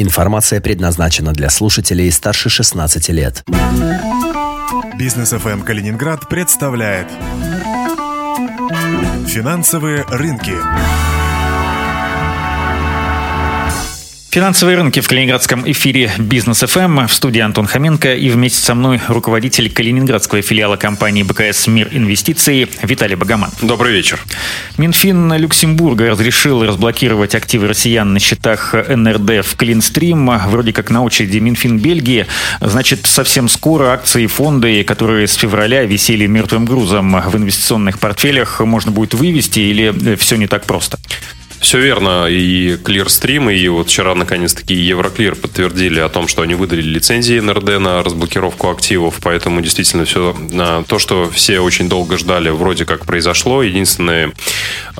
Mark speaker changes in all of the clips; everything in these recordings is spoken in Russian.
Speaker 1: Информация предназначена для слушателей старше 16 лет.
Speaker 2: Бизнес ФМ Калининград представляет Финансовые рынки.
Speaker 3: Финансовые рынки в Калининградском эфире Бизнес ФМ. В студии Антон Хоменко и вместе со мной руководитель калининградского филиала компании БКС «Мир инвестиций» Виталий Богоман.
Speaker 4: Добрый вечер.
Speaker 3: Минфин Люксембурга разрешил разблокировать активы россиян на счетах НРД в Clearstream. Вроде как на очереди Минфин Бельгии. Значит, совсем скоро акции и фонды, которые с февраля висели мертвым грузом в инвестиционных портфелях, можно будет вывести или все не так просто?
Speaker 4: Все верно. И Clearstream, и вот вчера, наконец-таки, Евроклир подтвердили о том, что они выдали лицензии НРД на разблокировку активов. Поэтому действительно все то, что все очень долго ждали, вроде как произошло. Единственное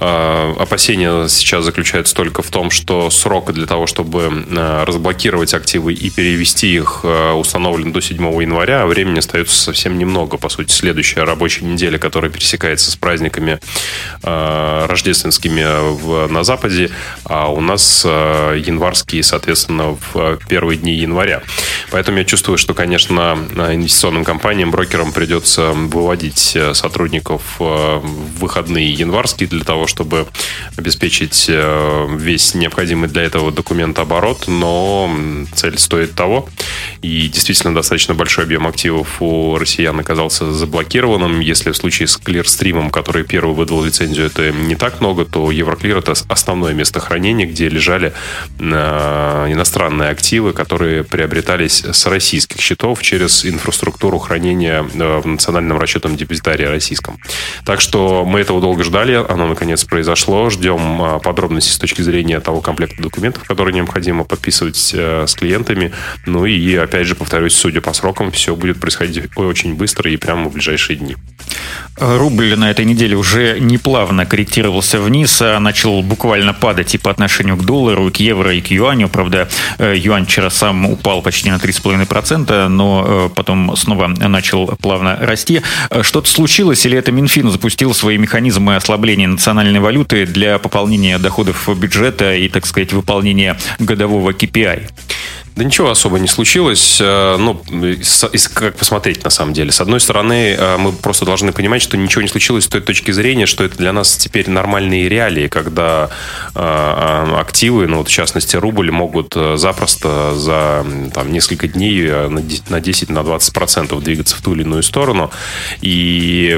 Speaker 4: э, опасение сейчас заключается только в том, что срок для того, чтобы э, разблокировать активы и перевести их, э, установлен до 7 января, а времени остается совсем немного. По сути, следующая рабочая неделя, которая пересекается с праздниками рождественскими в, на Западе, а у нас э, январские, соответственно, в первые дни января. Поэтому я чувствую, что, конечно, инвестиционным компаниям, брокерам придется выводить э, сотрудников э, в выходные январские для того, чтобы обеспечить весь необходимый для этого документооборот, но цель стоит того. И действительно достаточно большой объем активов у россиян оказался заблокированным. Если в случае с Clearstream, который первый выдал лицензию, это не так много, то Евроклир это основное место хранения, где лежали э, иностранные активы, которые приобретались с российских счетов через инфраструктуру хранения э, в национальном расчетном депозитарии российском. Так что мы этого долго ждали, оно наконец произошло. Ждем э, подробностей с точки зрения того комплекта документов, которые необходимо подписывать с клиентами. Ну и, опять же, повторюсь, судя по срокам, все будет происходить очень быстро и прямо в ближайшие дни.
Speaker 3: Рубль на этой неделе уже неплавно корректировался вниз, а начал буквально падать и по отношению к доллару, и к евро, и к юаню. Правда, э, юань вчера сам упал почти на 3,5%, но э, потом снова начал плавно расти. Э, что-то случилось или это Минфин запустил свои механизмы ослабления национальной валюты для пополнения доходов бюджета и, так сказать, выполнения годового KPI?
Speaker 4: Да ничего особо не случилось. Э, ну, как посмотреть на самом деле. С одной стороны, э, мы просто должны понимать, что ничего не случилось с той точки зрения, что это для нас теперь нормальные реалии, когда э, активы, ну вот в частности рубль, могут запросто за там, несколько дней на 10 на 20 процентов двигаться в ту или иную сторону. И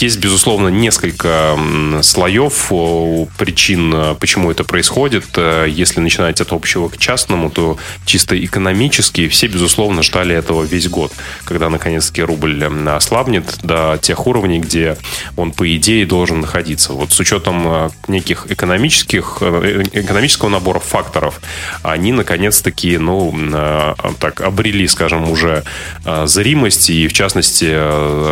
Speaker 4: есть, безусловно, несколько слоев причин, э, почему это происходит. Э, если начинать от общего к частному, то чисто экономически все, безусловно, ждали этого весь год, когда, наконец-таки, рубль ослабнет до тех уровней, где он, по идее, должен находиться. Вот с учетом э, неких экономических, экономического набора факторов, они, наконец-таки, ну, так, обрели, скажем, уже зримость, и, в частности,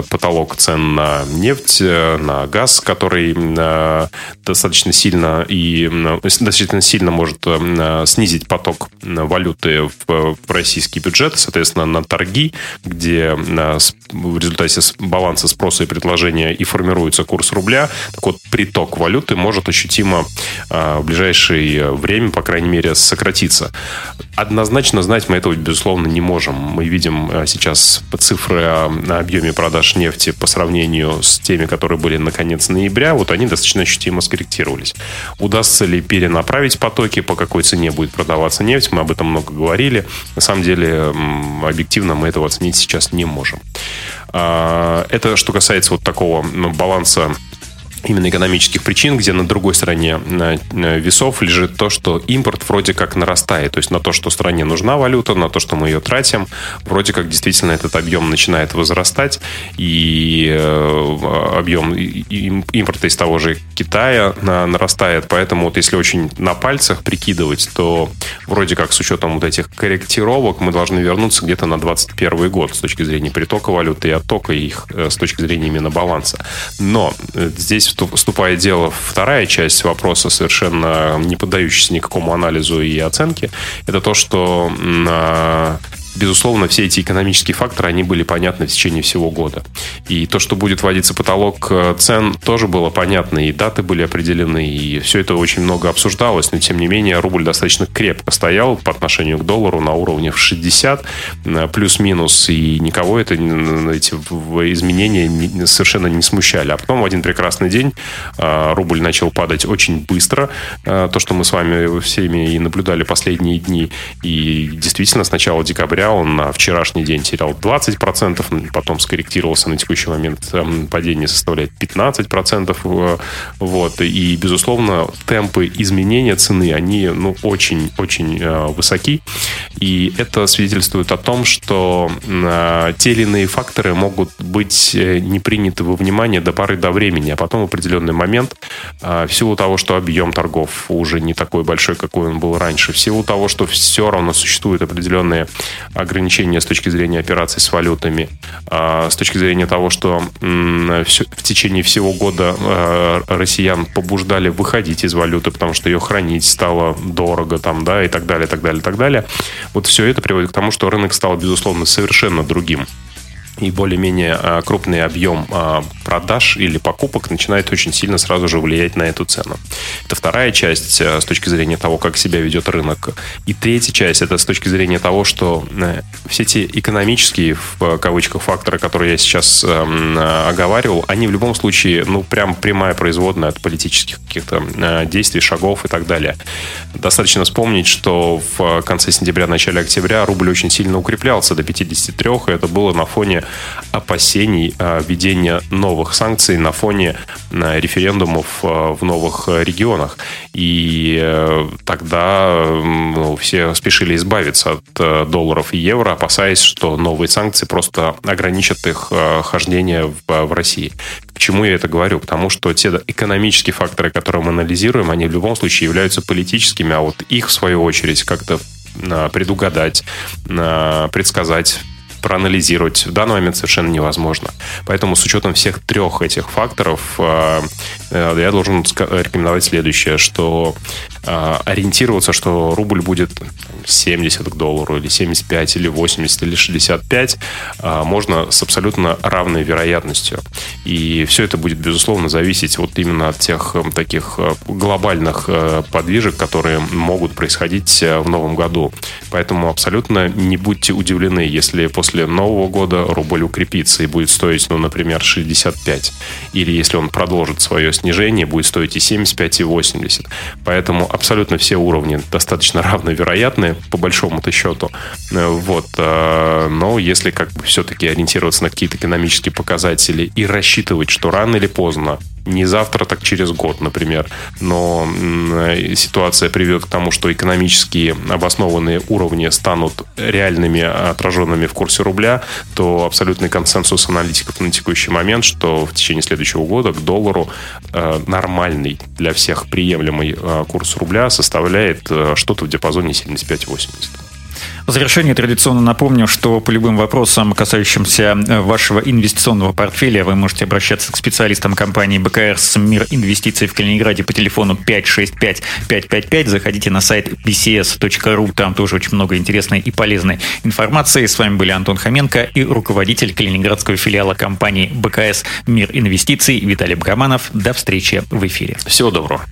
Speaker 4: потолок цен на нефть нефть, э, на газ, который э, достаточно сильно и достаточно сильно может э, снизить поток валюты в российский бюджет, соответственно, на торги, где в результате баланса спроса и предложения и формируется курс рубля. Так вот, приток валюты может ощутимо в ближайшее время, по крайней мере, сократиться. Однозначно знать мы этого, безусловно, не можем. Мы видим сейчас цифры о объеме продаж нефти по сравнению с теми, которые были на конец ноября, вот они достаточно ощутимо скорректировались. Удастся ли перенаправить потоки, по какой цене будет продаваться нефть, мы об этом много говорили. На самом деле, объективно мы этого оценить сейчас не можем. А, это что касается вот такого ну, баланса именно экономических причин, где на другой стороне весов лежит то, что импорт вроде как нарастает. То есть на то, что стране нужна валюта, на то, что мы ее тратим, вроде как действительно этот объем начинает возрастать, и э, объем импорта из того же Китая нарастает. Поэтому вот если очень на пальцах прикидывать, то вроде как с учетом вот этих корректировок мы должны вернуться где-то на 2021 год с точки зрения притока валюты и оттока их э, с точки зрения именно баланса. Но э, здесь вступает дело вторая часть вопроса, совершенно не поддающаяся никакому анализу и оценке. Это то, что безусловно, все эти экономические факторы, они были понятны в течение всего года. И то, что будет вводиться потолок э, цен, тоже было понятно, и даты были определены, и все это очень много обсуждалось, но, тем не менее, рубль достаточно крепко стоял по отношению к доллару на уровне в 60, э, плюс-минус, и никого это, эти изменения совершенно не смущали. А потом в один прекрасный день э, рубль начал падать очень быстро, то, что мы с вами всеми и наблюдали последние дни, и действительно с начала декабря он на вчерашний день терял 20%, потом скорректировался на текущий момент эм, падение составляет 15%. Э, вот. И, безусловно, темпы изменения цены, они ну, очень-очень э, высоки. И это свидетельствует о том, что э, те или иные факторы могут быть не приняты во внимание до поры до времени, а потом в определенный момент, в силу того, что объем торгов уже не такой большой, какой он был раньше, в силу того, что все равно существуют определенные ограничения с точки зрения операций с валютами, а, с точки зрения того, что в течение всего года а, россиян побуждали выходить из валюты, потому что ее хранить стало дорого, там, да, и так далее, так далее, так далее. Вот все это приводит к тому, что рынок стал, безусловно, совершенно другим и более-менее а, крупный объем продаж или покупок начинает очень сильно сразу же влиять на эту цену. Это вторая часть а, с точки зрения того, как себя ведет рынок. И третья часть это с точки зрения того, что э, все эти экономические, в кавычках, факторы, которые я сейчас эм, оговаривал, они в любом случае, ну, прям прямая производная от политических каких-то э, действий, шагов и так далее. Достаточно вспомнить, что в конце сентября, начале октября рубль очень сильно укреплялся до 53, и это было на фоне опасений введения новых санкций на фоне а, референдумов а, в новых регионах. И э, тогда ну, все спешили избавиться от долларов и евро, опасаясь, что новые санкции просто ограничат их хождение в, в России. Почему я это говорю? Потому что те экономические факторы, которые мы анализируем, они в любом случае являются политическими, а вот их, в свою очередь, как-то предугадать, предсказать проанализировать в данный момент совершенно невозможно. Поэтому с учетом всех трех этих факторов э, я должен рекомендовать следующее, что э, ориентироваться, что рубль будет 70 к доллару, или 75, или 80, или 65, можно с абсолютно равной вероятностью. И все это будет, безусловно, зависеть вот именно от тех таких глобальных подвижек, которые могут происходить в новом году. Поэтому абсолютно не будьте удивлены, если после Нового года рубль укрепится и будет стоить, ну, например, 65. Или если он продолжит свое снижение, будет стоить и 75, и 80. Поэтому абсолютно все уровни достаточно равновероятны, по большому-то счету. Э, вот. Э, но если как бы все-таки ориентироваться на какие-то экономические показатели и рассчитывать, что рано или поздно не завтра, так через год, например. Но ситуация приведет к тому, что экономические обоснованные уровни станут реальными, отраженными в курсе рубля, то абсолютный консенсус аналитиков на текущий момент, что в течение следующего года к доллару э, нормальный для всех приемлемый э, курс рубля составляет э, что-то в диапазоне 75-80.
Speaker 3: В завершение традиционно напомню, что по любым вопросам, касающимся э, вашего инвестиционного портфеля, вы можете обращаться к специалистам компании БКРС «Мир инвестиций» в Калининграде по телефону 565-555. Заходите на сайт bcs.ru, там тоже очень много интересной и полезной информации. С вами были Антон Хоменко и руководитель калининградского филиала компании БКС «Мир инвестиций» Виталий Бакаманов. До встречи в эфире.
Speaker 4: Всего доброго.